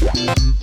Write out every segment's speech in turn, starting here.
Thank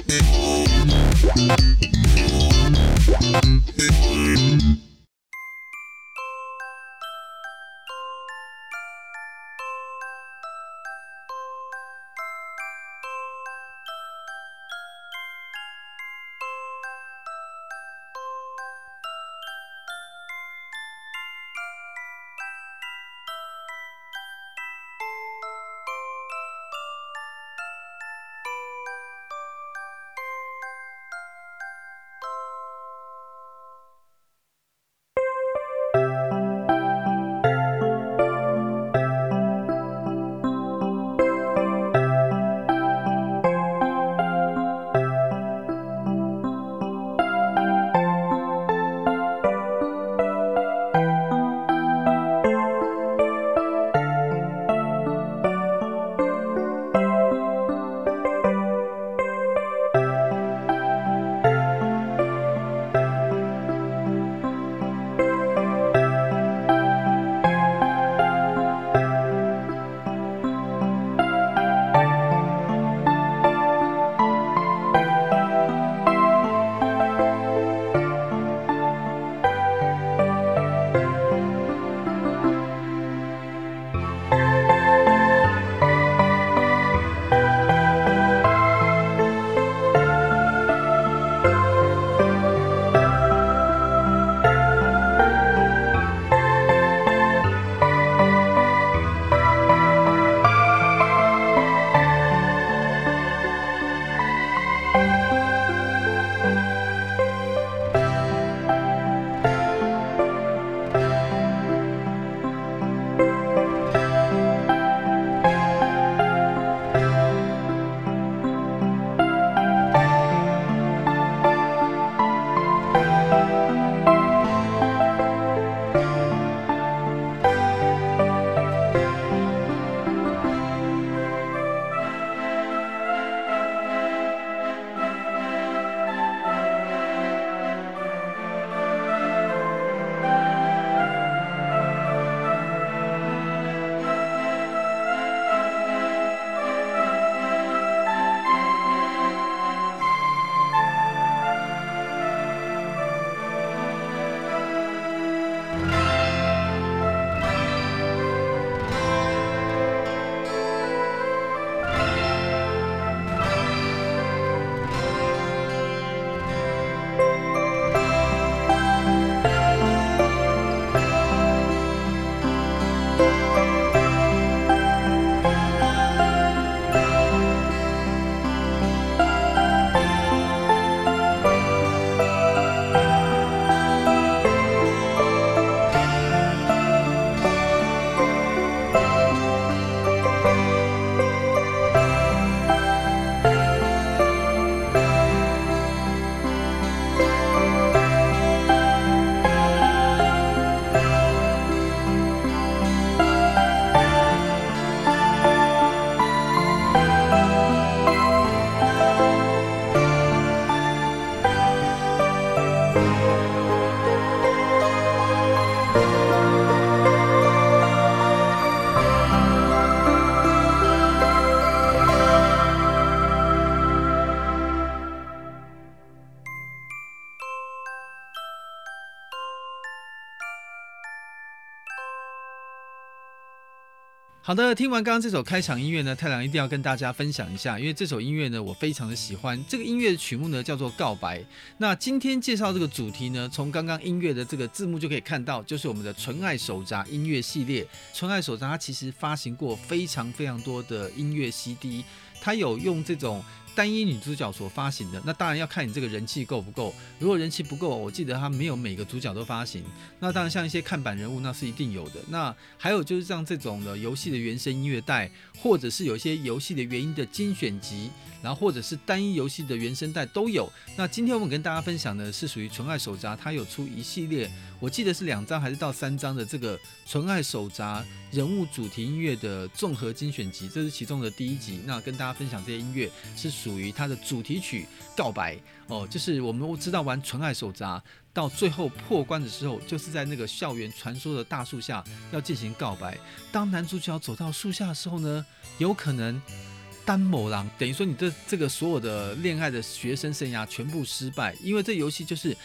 好的，听完刚刚这首开场音乐呢，太郎一定要跟大家分享一下，因为这首音乐呢，我非常的喜欢。这个音乐的曲目呢，叫做《告白》。那今天介绍这个主题呢，从刚刚音乐的这个字幕就可以看到，就是我们的纯爱手札音乐系列。纯爱手札它其实发行过非常非常多的音乐 CD，它有用这种。单一女主角所发行的，那当然要看你这个人气够不够。如果人气不够，我记得他没有每个主角都发行。那当然像一些看板人物，那是一定有的。那还有就是像这种的游戏的原声音乐带，或者是有一些游戏的原音的精选集，然后或者是单一游戏的原声带都有。那今天我们跟大家分享的是属于纯爱手札，它有出一系列。我记得是两张还是到三张的这个纯爱手札人物主题音乐的综合精选集，这是其中的第一集。那跟大家分享这些音乐是属于它的主题曲《告白》哦，就是我们知道玩纯爱手札到最后破关的时候，就是在那个校园传说的大树下要进行告白。当男主角走到树下的时候呢，有可能单某狼，等于说你的这个所有的恋爱的学生生涯全部失败，因为这游戏就是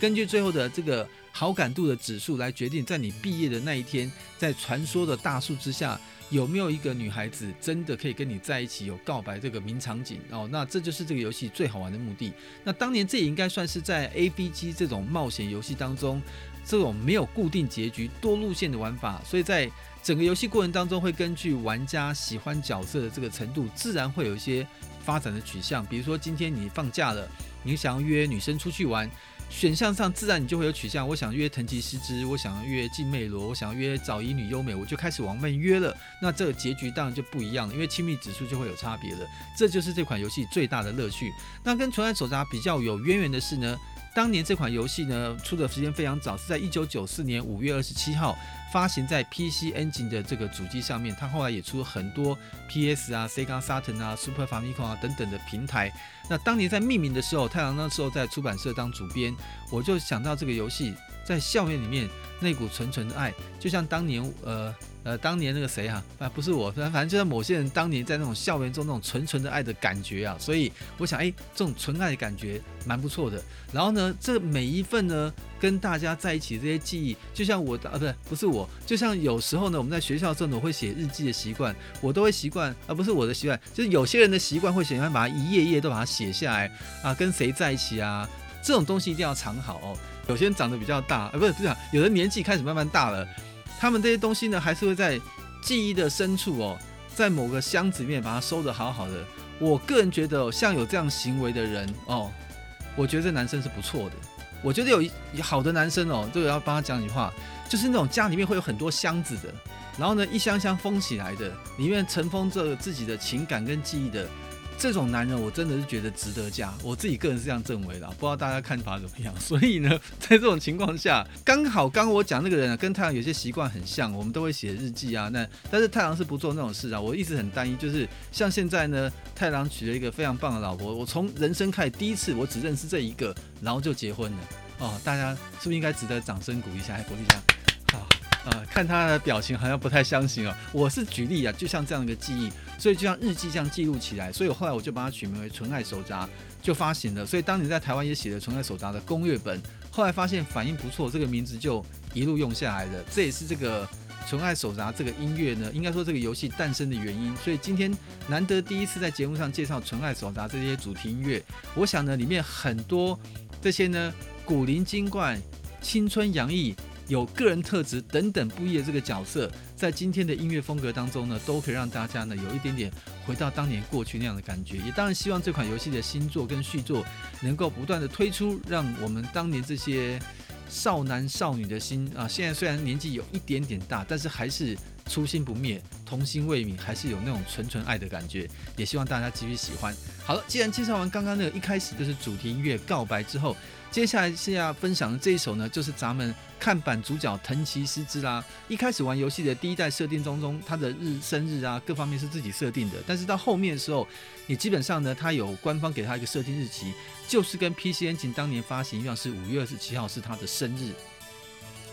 根据最后的这个好感度的指数来决定，在你毕业的那一天，在传说的大树之下，有没有一个女孩子真的可以跟你在一起，有告白这个名场景哦？那这就是这个游戏最好玩的目的。那当年这也应该算是在 A B G 这种冒险游戏当中，这种没有固定结局、多路线的玩法，所以在。整个游戏过程当中，会根据玩家喜欢角色的这个程度，自然会有一些发展的取向。比如说，今天你放假了，你想要约女生出去玩，选项上自然你就会有取向。我想约藤崎诗之，我想要约静魅罗，我想要约早乙女优美，我就开始往外约了。那这个结局当然就不一样了，因为亲密指数就会有差别了。这就是这款游戏最大的乐趣。那跟纯爱手札比较有渊源的是呢，当年这款游戏呢出的时间非常早，是在一九九四年五月二十七号。发行在 PC Engine 的这个主机上面，它后来也出了很多 PS 啊、Sega Saturn 啊、Super Famicom 啊等等的平台。那当年在命名的时候，太郎那时候在出版社当主编，我就想到这个游戏在校园里面那股纯纯的爱，就像当年呃。呃，当年那个谁啊，啊，不是我，反正就是某些人当年在那种校园中那种纯纯的爱的感觉啊，所以我想，哎，这种纯爱的感觉蛮不错的。然后呢，这每一份呢，跟大家在一起这些记忆，就像我啊，不是，不是我，就像有时候呢，我们在学校的时候，我会写日记的习惯，我都会习惯，而不是我的习惯，就是有些人的习惯会喜欢把它一页页都把它写下来啊，跟谁在一起啊，这种东西一定要藏好哦。有些人长得比较大，啊，不是不是，有的年纪开始慢慢大了。他们这些东西呢，还是会在记忆的深处哦，在某个箱子里面把它收得好好的。我个人觉得，像有这样行为的人哦，我觉得这男生是不错的。我觉得有好的男生哦，这个要帮他讲几句话，就是那种家里面会有很多箱子的，然后呢，一箱箱封起来的，里面尘封着自己的情感跟记忆的。这种男人，我真的是觉得值得嫁。我自己个人是这样认为的，不知道大家看法怎么样。所以呢，在这种情况下，刚好刚我讲那个人啊，跟太郎有些习惯很像，我们都会写日记啊。那但是太郎是不做那种事啊。我一直很担忧，就是像现在呢，太郎娶了一个非常棒的老婆。我从人生开始第一次，我只认识这一个，然后就结婚了。哦，大家是不是应该值得掌声鼓励一下？来鼓励一下。好啊，看他的表情好像不太相信哦。我是举例啊，就像这样一个记忆，所以就像日记这样记录起来。所以后来我就把它取名为《纯爱手札》，就发行了。所以当你在台湾也写了《纯爱手札》的攻略本，后来发现反应不错，这个名字就一路用下来了。这也是这个《纯爱手札》这个音乐呢，应该说这个游戏诞生的原因。所以今天难得第一次在节目上介绍《纯爱手札》这些主题音乐，我想呢，里面很多这些呢古灵精怪、青春洋溢。有个人特质等等不一的这个角色，在今天的音乐风格当中呢，都可以让大家呢有一点点回到当年过去那样的感觉。也当然希望这款游戏的新作跟续作能够不断的推出，让我们当年这些少男少女的心啊，现在虽然年纪有一点点大，但是还是初心不灭，童心未泯，还是有那种纯纯爱的感觉。也希望大家继续喜欢。好了，既然介绍完刚刚那个一开始就是主题音乐《告白》之后。接下来是要分享的这一首呢，就是咱们看板主角藤崎诗织啦。一开始玩游戏的第一代设定当中，他的日生日啊，各方面是自己设定的。但是到后面的时候，你基本上呢，他有官方给他一个设定日期，就是跟 PC Engine 当年发行一样，是五月二十七号是他的生日。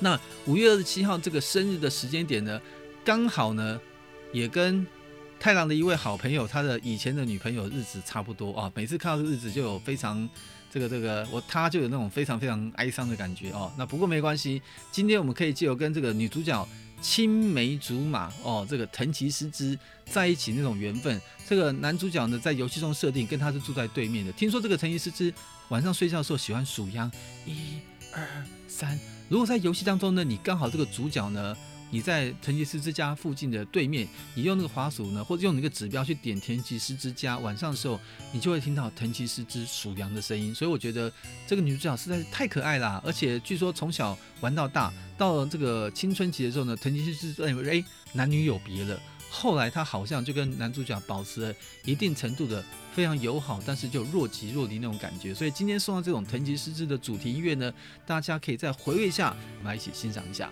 那五月二十七号这个生日的时间点呢，刚好呢，也跟太郎的一位好朋友他的以前的女朋友日子差不多啊。每次看到这日子，就有非常。这个这个我他就有那种非常非常哀伤的感觉哦。那不过没关系，今天我们可以借由跟这个女主角青梅竹马哦，这个藤崎诗织在一起那种缘分。这个男主角呢，在游戏中设定跟他是住在对面的。听说这个藤崎诗织晚上睡觉的时候喜欢数羊，一、二、三。如果在游戏当中呢，你刚好这个主角呢。你在藤吉斯之家附近的对面，你用那个滑鼠呢，或者用那个指标去点藤吉斯之家，晚上的时候你就会听到藤崎诗织数羊的声音。所以我觉得这个女主角实在是太可爱啦，而且据说从小玩到大，到了这个青春期的时候呢，藤崎诗织认为哎男女有别了。后来她好像就跟男主角保持了一定程度的非常友好，但是就若即若离那种感觉。所以今天送到这种藤吉诗织的主题音乐呢，大家可以再回味一下，我们来一起欣赏一下。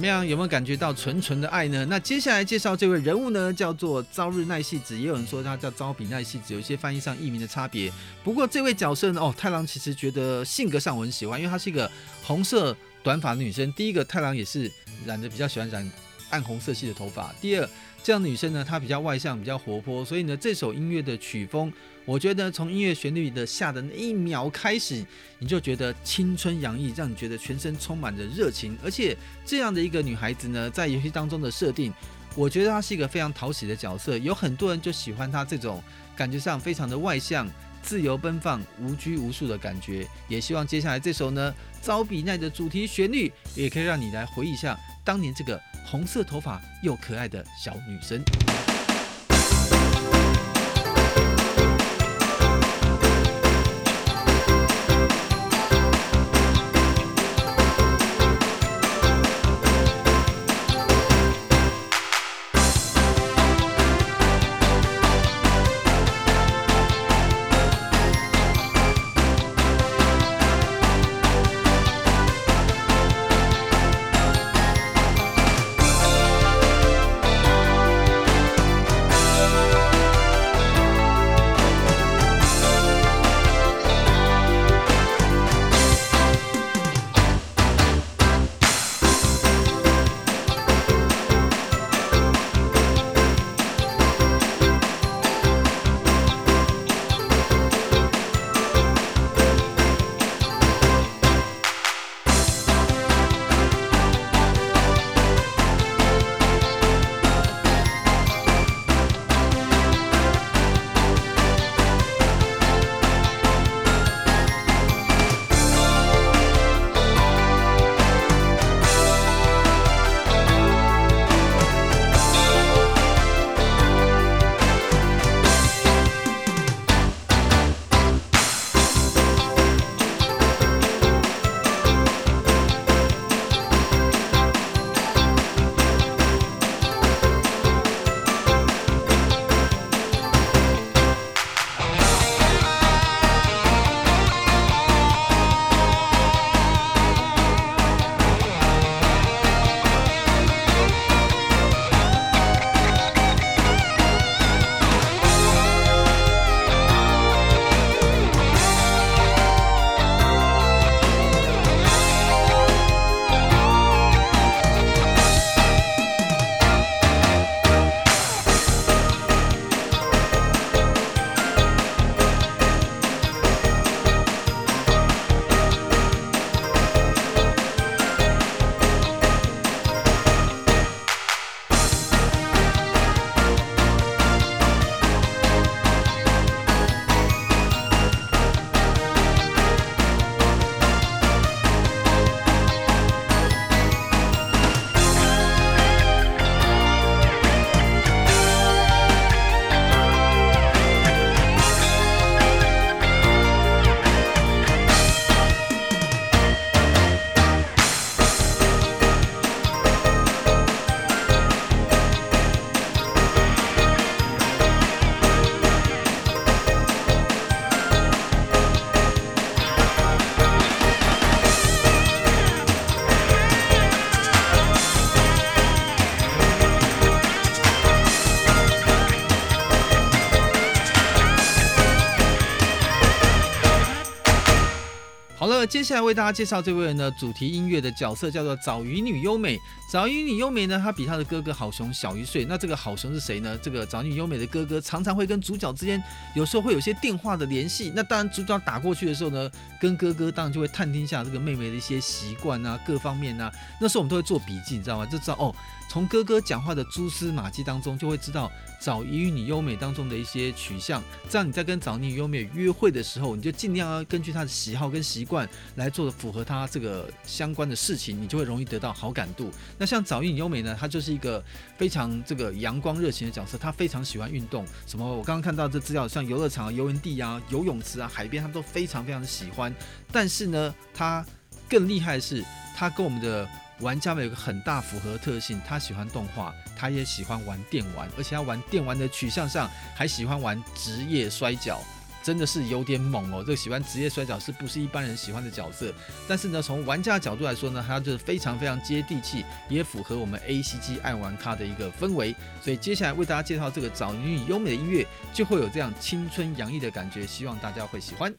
怎么样？有没有感觉到纯纯的爱呢？那接下来介绍这位人物呢，叫做朝日奈希子，也有人说他叫朝比奈希子，有一些翻译上译名的差别。不过这位角色呢，哦，太郎其实觉得性格上我很喜欢，因为她是一个红色短发的女生。第一个，太郎也是染的比较喜欢染暗红色系的头发。第二，这样的女生呢，她比较外向，比较活泼，所以呢，这首音乐的曲风。我觉得从音乐旋律的下的那一秒开始，你就觉得青春洋溢，让你觉得全身充满着热情。而且这样的一个女孩子呢，在游戏当中的设定，我觉得她是一个非常讨喜的角色。有很多人就喜欢她这种感觉上非常的外向、自由奔放、无拘无束的感觉。也希望接下来这首呢，招比奈的主题旋律，也可以让你来回忆一下当年这个红色头发又可爱的小女生。接下来为大家介绍这位呢，主题音乐的角色叫做早乙女优美。早乙女优美呢，她比她的哥哥好熊小一岁。那这个好熊是谁呢？这个早乙女优美的哥哥常常会跟主角之间有时候会有些电话的联系。那当然，主角打过去的时候呢，跟哥哥当然就会探听一下这个妹妹的一些习惯啊，各方面啊。那时候我们都会做笔记，你知道吗？就知道哦。从哥哥讲话的蛛丝马迹当中，就会知道早乙女优美当中的一些取向。这样你在跟早乙女优美约会的时候，你就尽量要根据她的喜好跟习惯来做的符合她这个相关的事情，你就会容易得到好感度。那像早乙女优美呢，她就是一个非常这个阳光热情的角色，她非常喜欢运动。什么？我刚刚看到这资料，像游乐场啊、游园地啊、游泳池啊、海边，她都非常非常的喜欢。但是呢，她更厉害的是，她跟我们的。玩家们有个很大符合特性，他喜欢动画，他也喜欢玩电玩，而且他玩电玩的取向上还喜欢玩职业摔角。真的是有点猛哦。这个喜欢职业摔角是不是一般人喜欢的角色？但是呢，从玩家的角度来说呢，他就是非常非常接地气，也符合我们 ACG 爱玩咖的一个氛围。所以接下来为大家介绍这个早年与优美的音乐，就会有这样青春洋溢的感觉，希望大家会喜欢。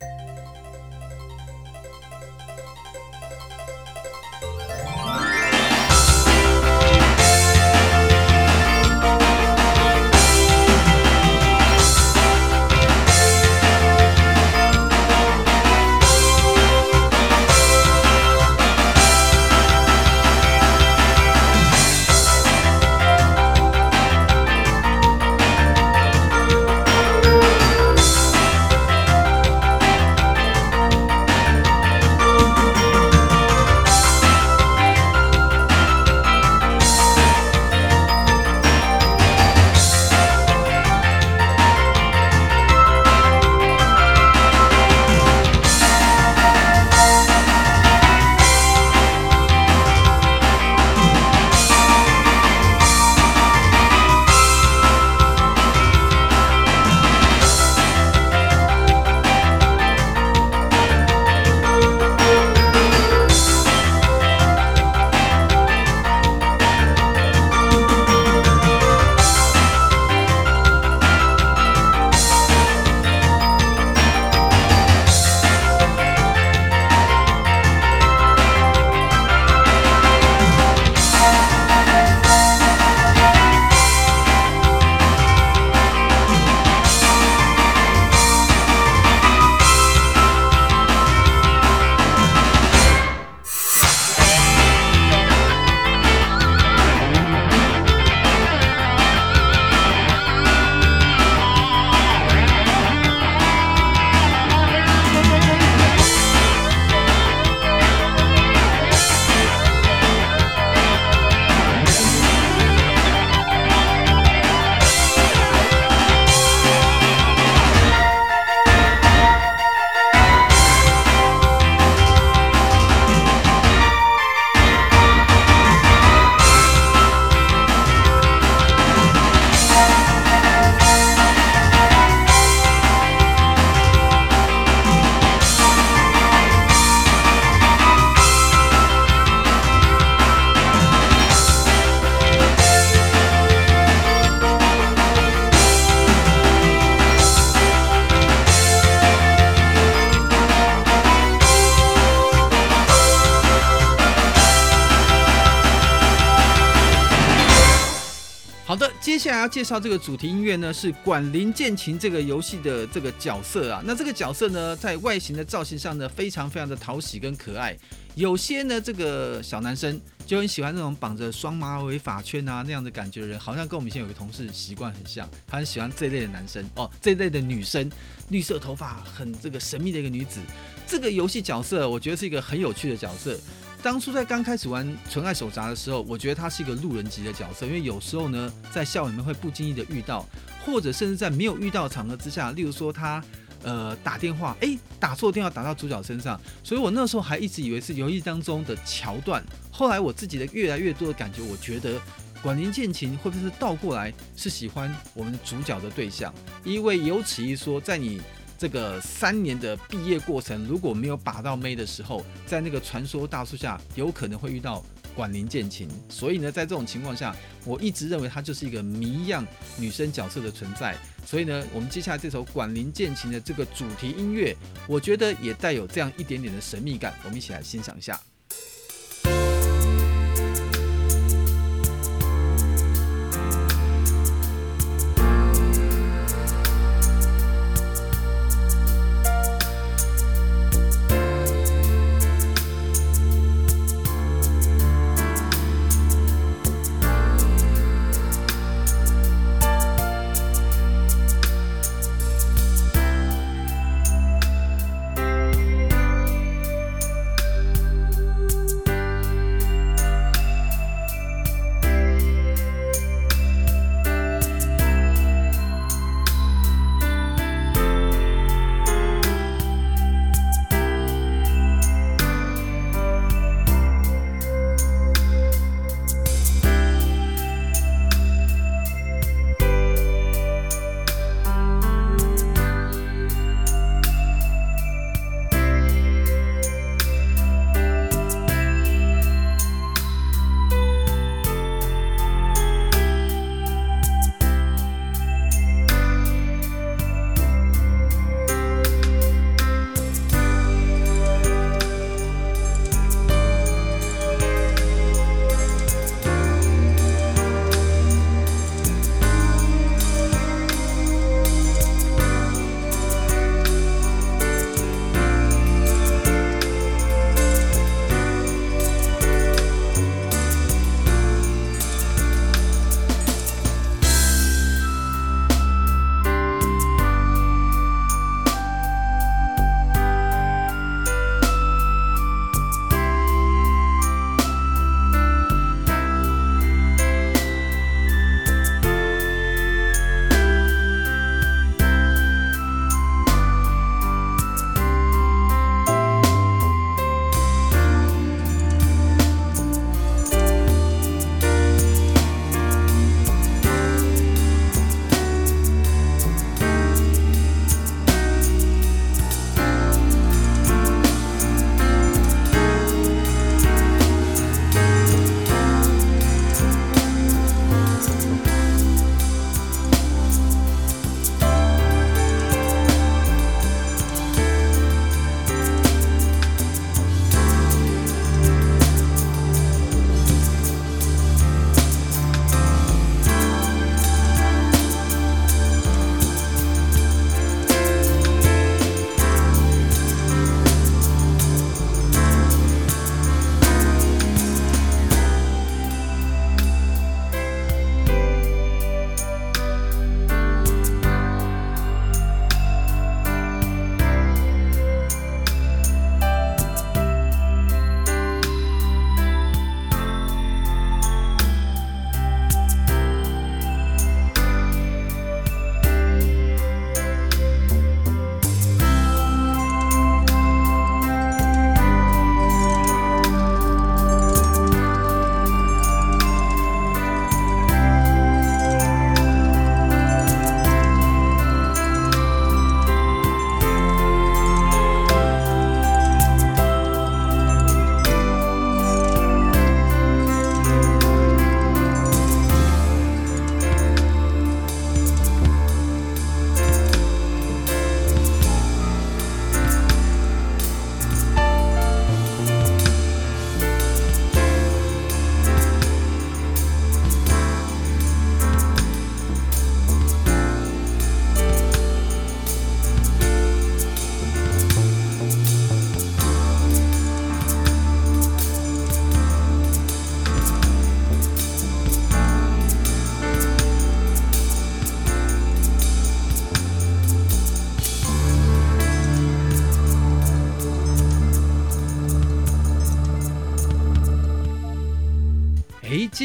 要介绍这个主题音乐呢，是《管林剑琴》这个游戏的这个角色啊。那这个角色呢，在外形的造型上呢，非常非常的讨喜跟可爱。有些呢，这个小男生就很喜欢那种绑着双马尾发圈啊那样的感觉的人，好像跟我们以前有个同事习惯很像，他很喜欢这一类的男生哦，这一类的女生，绿色头发很这个神秘的一个女子。这个游戏角色，我觉得是一个很有趣的角色。当初在刚开始玩《纯爱手札》的时候，我觉得他是一个路人级的角色，因为有时候呢，在校园里面会不经意的遇到，或者甚至在没有遇到的场合之下，例如说他呃打电话，诶，打错电话打到主角身上，所以我那时候还一直以为是游戏当中的桥段。后来我自己的越来越多的感觉，我觉得《管林剑琴》会不会是倒过来是喜欢我们主角的对象？因为有此一说，在你。这个三年的毕业过程，如果没有把到妹的时候，在那个传说大树下，有可能会遇到管林剑琴。所以呢，在这种情况下，我一直认为她就是一个谜一样女生角色的存在。所以呢，我们接下来这首管林剑琴的这个主题音乐，我觉得也带有这样一点点的神秘感。我们一起来欣赏一下。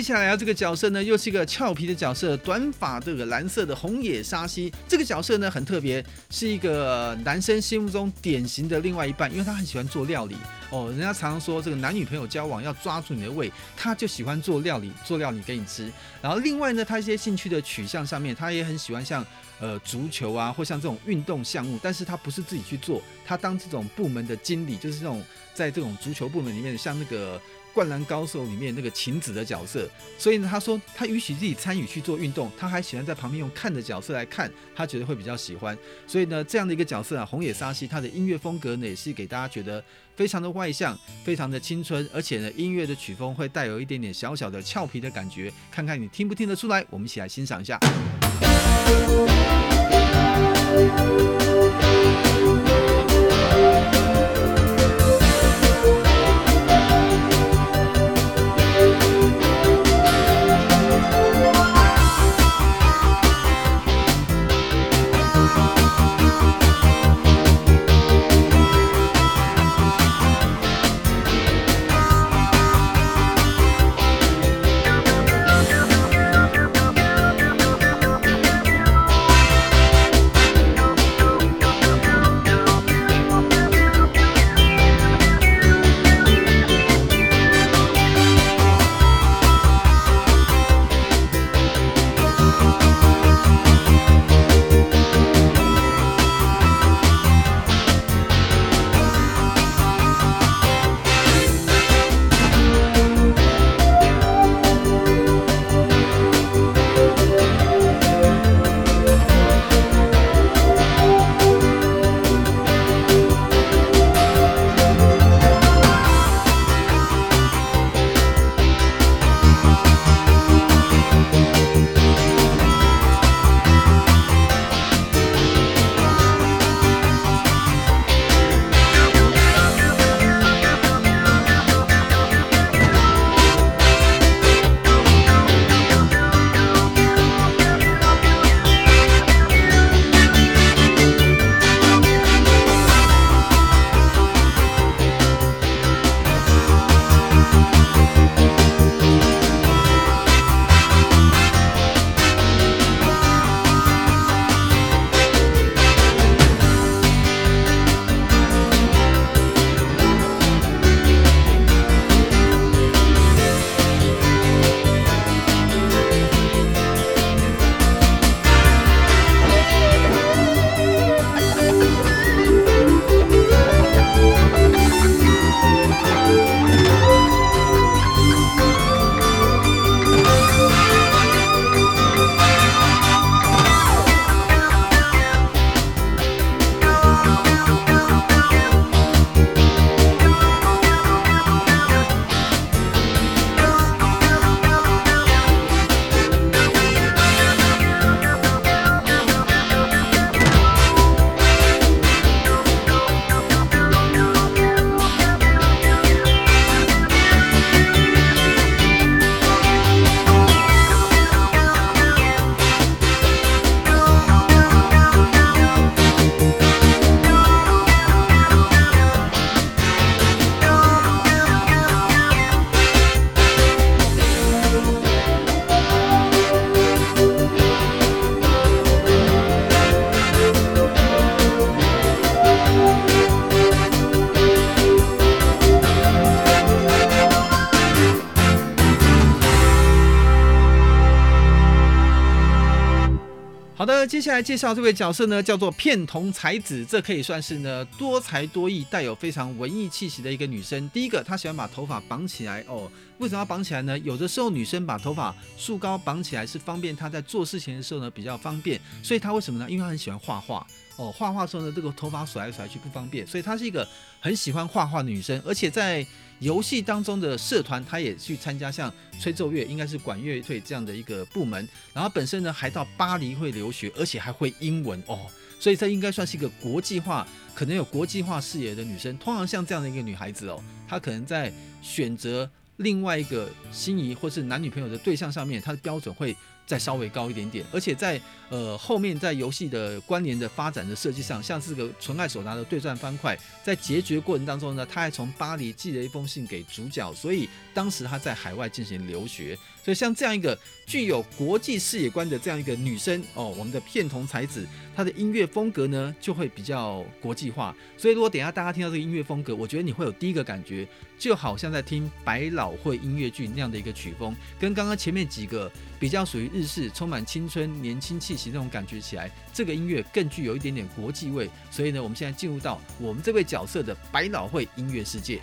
接下来啊，这个角色呢，又是一个俏皮的角色，短发这个蓝色的红野沙希。这个角色呢很特别，是一个男生心目中典型的另外一半，因为他很喜欢做料理哦。人家常常说，这个男女朋友交往要抓住你的胃，他就喜欢做料理，做料理给你吃。然后另外呢，他一些兴趣的取向上面，他也很喜欢像呃足球啊，或像这种运动项目，但是他不是自己去做，他当这种部门的经理，就是这种在这种足球部门里面，像那个。灌篮高手里面那个晴子的角色，所以呢，他说他允许自己参与去做运动，他还喜欢在旁边用看的角色来看，他觉得会比较喜欢。所以呢，这样的一个角色啊，红野沙希，他的音乐风格呢，也是给大家觉得非常的外向，非常的青春，而且呢，音乐的曲风会带有一点点小小的俏皮的感觉，看看你听不听得出来？我们一起来欣赏一下。接下来介绍这位角色呢，叫做片桐彩子，这可以算是呢多才多艺、带有非常文艺气息的一个女生。第一个，她喜欢把头发绑起来哦。为什么要绑起来呢？有的时候女生把头发束高绑起来是方便她在做事情的时候呢比较方便。所以她为什么呢？因为她很喜欢画画哦。画画时候呢，这个头发甩来甩去不方便，所以她是一个很喜欢画画的女生，而且在。游戏当中的社团，他也去参加像吹奏乐，应该是管乐队这样的一个部门。然后本身呢，还到巴黎会留学，而且还会英文哦，所以这应该算是一个国际化，可能有国际化视野的女生。通常像这样的一个女孩子哦，她可能在选择另外一个心仪或是男女朋友的对象上面，她的标准会再稍微高一点点，而且在呃后面在游戏的关联的发展的设计上，像是个纯爱手拿的对战方块，在结局过程当中呢，他还从巴黎寄了一封信给主角，所以当时他在海外进行留学，所以像这样一个具有国际视野观的这样一个女生哦，我们的片桐才子，她的音乐风格呢就会比较国际化，所以如果等一下大家听到这个音乐风格，我觉得你会有第一个感觉，就好像在听百老汇音乐剧那样的一个曲风，跟刚刚前面几个比较属于。日式充满青春年轻气息那种感觉起来，这个音乐更具有一点点国际味。所以呢，我们现在进入到我们这位角色的百老汇音乐世界。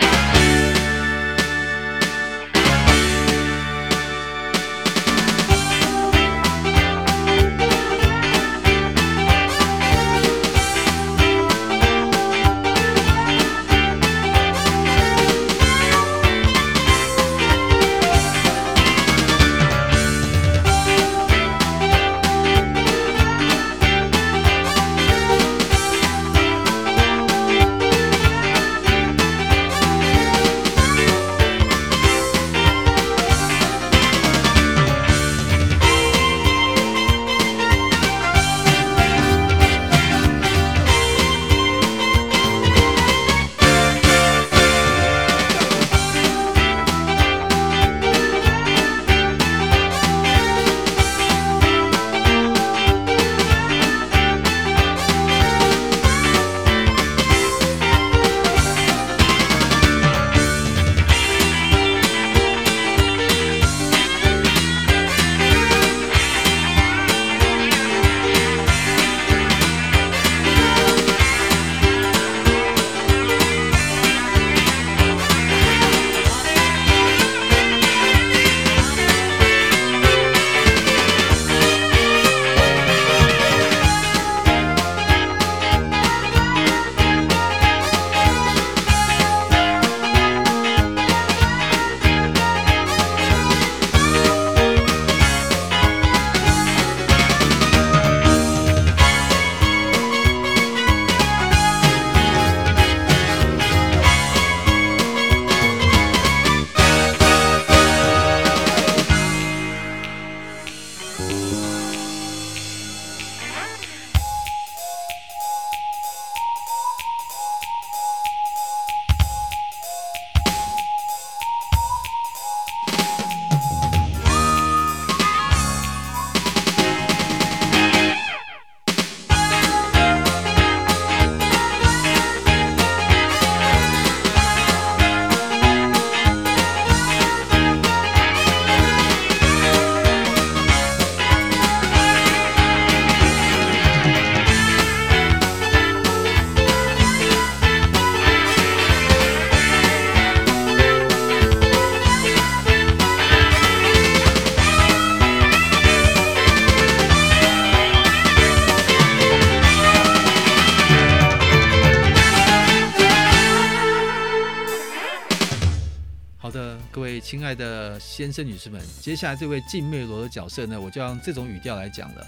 先生、女士们，接下来这位静妹罗的角色呢，我就用这种语调来讲了。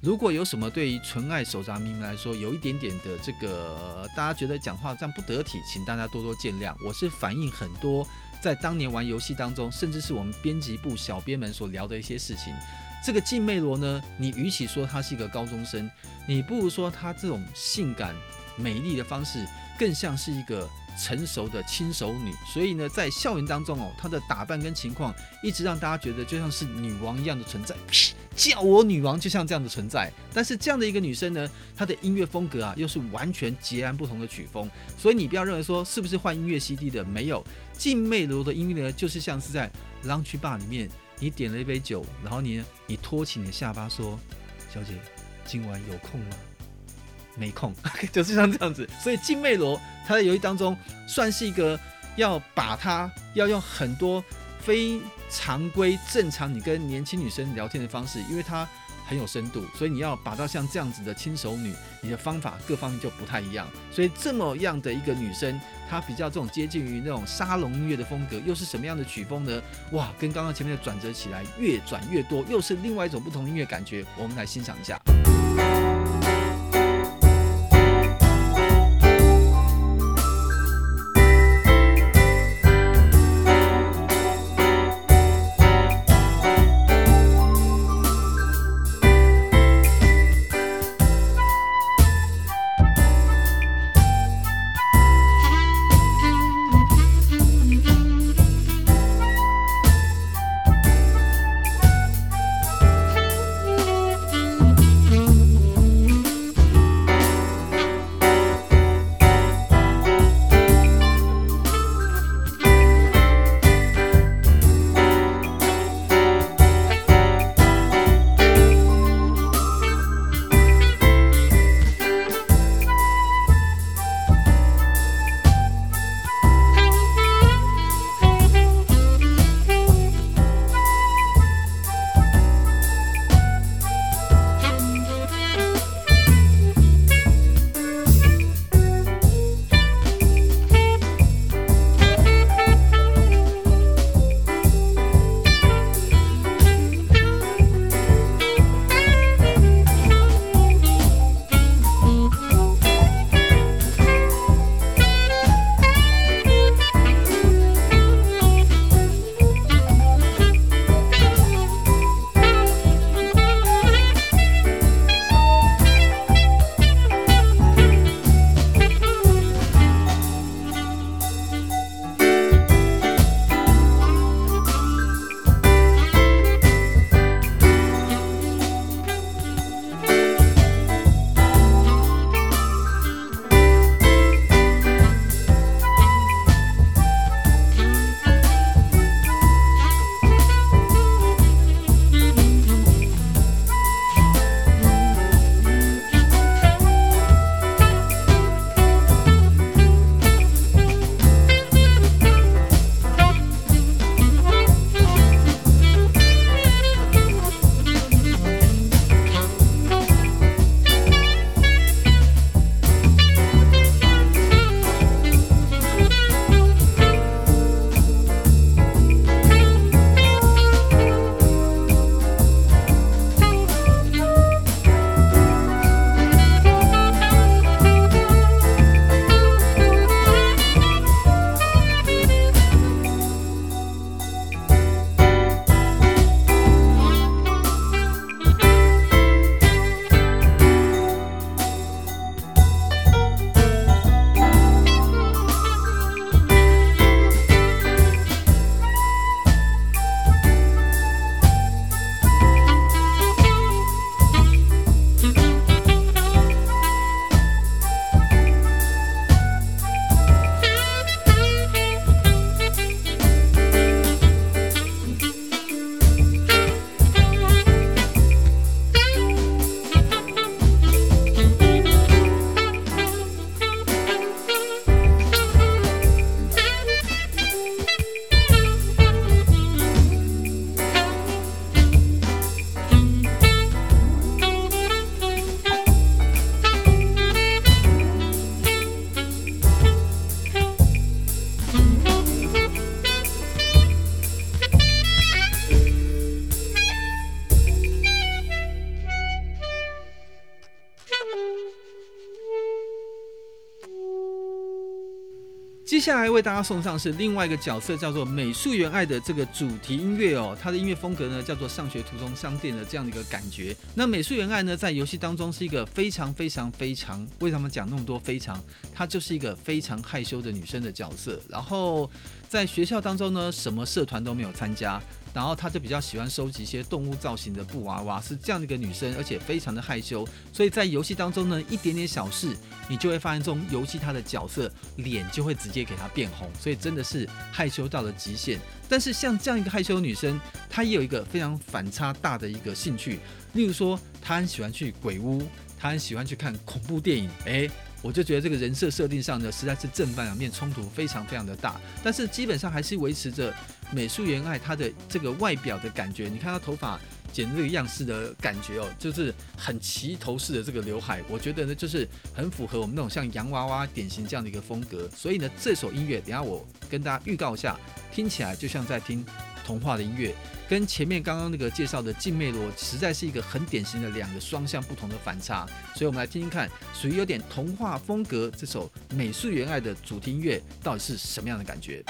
如果有什么对于纯爱手札迷们来说有一点点的这个，大家觉得讲话这样不得体，请大家多多见谅。我是反映很多在当年玩游戏当中，甚至是我们编辑部小编们所聊的一些事情。这个静妹罗呢，你与其说她是一个高中生，你不如说她这种性感美丽的方式，更像是一个。成熟的轻熟女，所以呢，在校园当中哦，她的打扮跟情况一直让大家觉得就像是女王一样的存在，叫我女王就像这样的存在。但是这样的一个女生呢，她的音乐风格啊，又是完全截然不同的曲风，所以你不要认为说是不是换音乐 CD 的，没有。静妹罗的音乐呢，就是像是在 Lounge Bar 里面，你点了一杯酒，然后你你托起你的下巴说：“小姐，今晚有空吗？”没空，就是像这样子。所以静妹罗她在游戏当中算是一个要把她要用很多非常规正常你跟年轻女生聊天的方式，因为她很有深度，所以你要把到像这样子的轻熟女，你的方法各方面就不太一样。所以这么样的一个女生，她比较这种接近于那种沙龙音乐的风格，又是什么样的曲风呢？哇，跟刚刚前面的转折起来越转越多，又是另外一种不同音乐感觉。我们来欣赏一下。接下来为大家送上是另外一个角色，叫做美术员爱的这个主题音乐哦。它的音乐风格呢，叫做上学途中商店的这样的一个感觉。那美术员爱呢，在游戏当中是一个非常非常非常，为什么讲那么多非常？她就是一个非常害羞的女生的角色。然后在学校当中呢，什么社团都没有参加。然后她就比较喜欢收集一些动物造型的布娃娃，是这样的一个女生，而且非常的害羞。所以在游戏当中呢，一点点小事，你就会发现这种游戏她的角色脸就会直接给她变红，所以真的是害羞到了极限。但是像这样一个害羞的女生，她也有一个非常反差大的一个兴趣，例如说她很喜欢去鬼屋，她很喜欢去看恐怖电影，诶。我就觉得这个人设设定上呢，实在是正反两面冲突非常非常的大，但是基本上还是维持着美素媛爱她的这个外表的感觉。你看她头发剪这个样式的感觉哦，就是很齐头式的这个刘海，我觉得呢就是很符合我们那种像洋娃娃典型这样的一个风格。所以呢，这首音乐等下我跟大家预告一下，听起来就像在听童话的音乐。跟前面刚刚那个介绍的静魅罗，实在是一个很典型的两个双向不同的反差，所以我们来听听看，属于有点童话风格这首美素媛爱的主题音乐到底是什么样的感觉。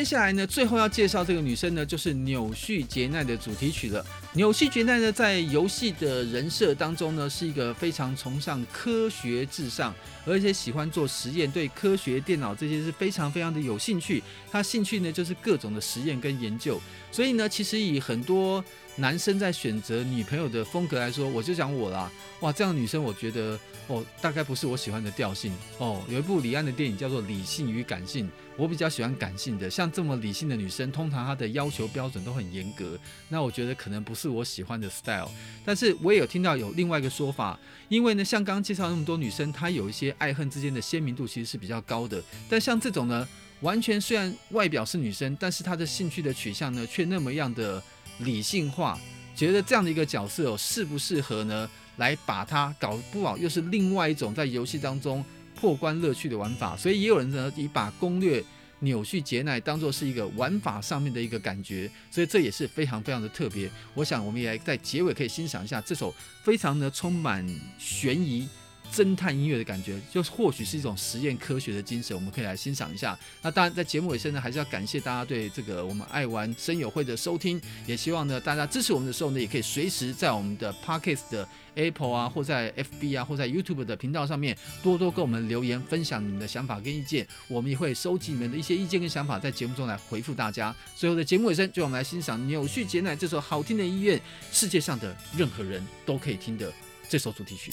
接下来呢，最后要介绍这个女生呢，就是纽绪杰奈的主题曲了。纽绪杰奈呢，在游戏的人设当中呢，是一个非常崇尚科学至上，而且喜欢做实验，对科学、电脑这些是非常非常的有兴趣。她兴趣呢，就是各种的实验跟研究。所以呢，其实以很多男生在选择女朋友的风格来说，我就讲我啦，哇，这样的女生我觉得哦，大概不是我喜欢的调性哦。有一部李安的电影叫做《理性与感性》，我比较喜欢感性的。像这么理性的女生，通常她的要求标准都很严格，那我觉得可能不是我喜欢的 style。但是我也有听到有另外一个说法，因为呢，像刚刚介绍那么多女生，她有一些爱恨之间的鲜明度其实是比较高的。但像这种呢，完全虽然外表是女生，但是她的兴趣的取向呢，却那么样的理性化。觉得这样的一个角色哦，适不适合呢？来把它搞不好，又是另外一种在游戏当中破关乐趣的玩法。所以也有人呢，以把攻略扭曲劫难当做是一个玩法上面的一个感觉。所以这也是非常非常的特别。我想我们也在结尾可以欣赏一下这首非常的充满悬疑。侦探音乐的感觉，就或许是一种实验科学的精神，我们可以来欣赏一下。那当然，在节目尾声呢，还是要感谢大家对这个我们爱玩声友会的收听，也希望呢大家支持我们的时候呢，也可以随时在我们的 Podcast 的 Apple 啊，或在 FB 啊，或在 YouTube 的频道上面多多跟我们留言，分享你们的想法跟意见，我们也会收集你们的一些意见跟想法，在节目中来回复大家。最后的节目尾声，就让我们来欣赏纽绪杰奈这首好听的音乐，世界上的任何人都可以听的这首主题曲。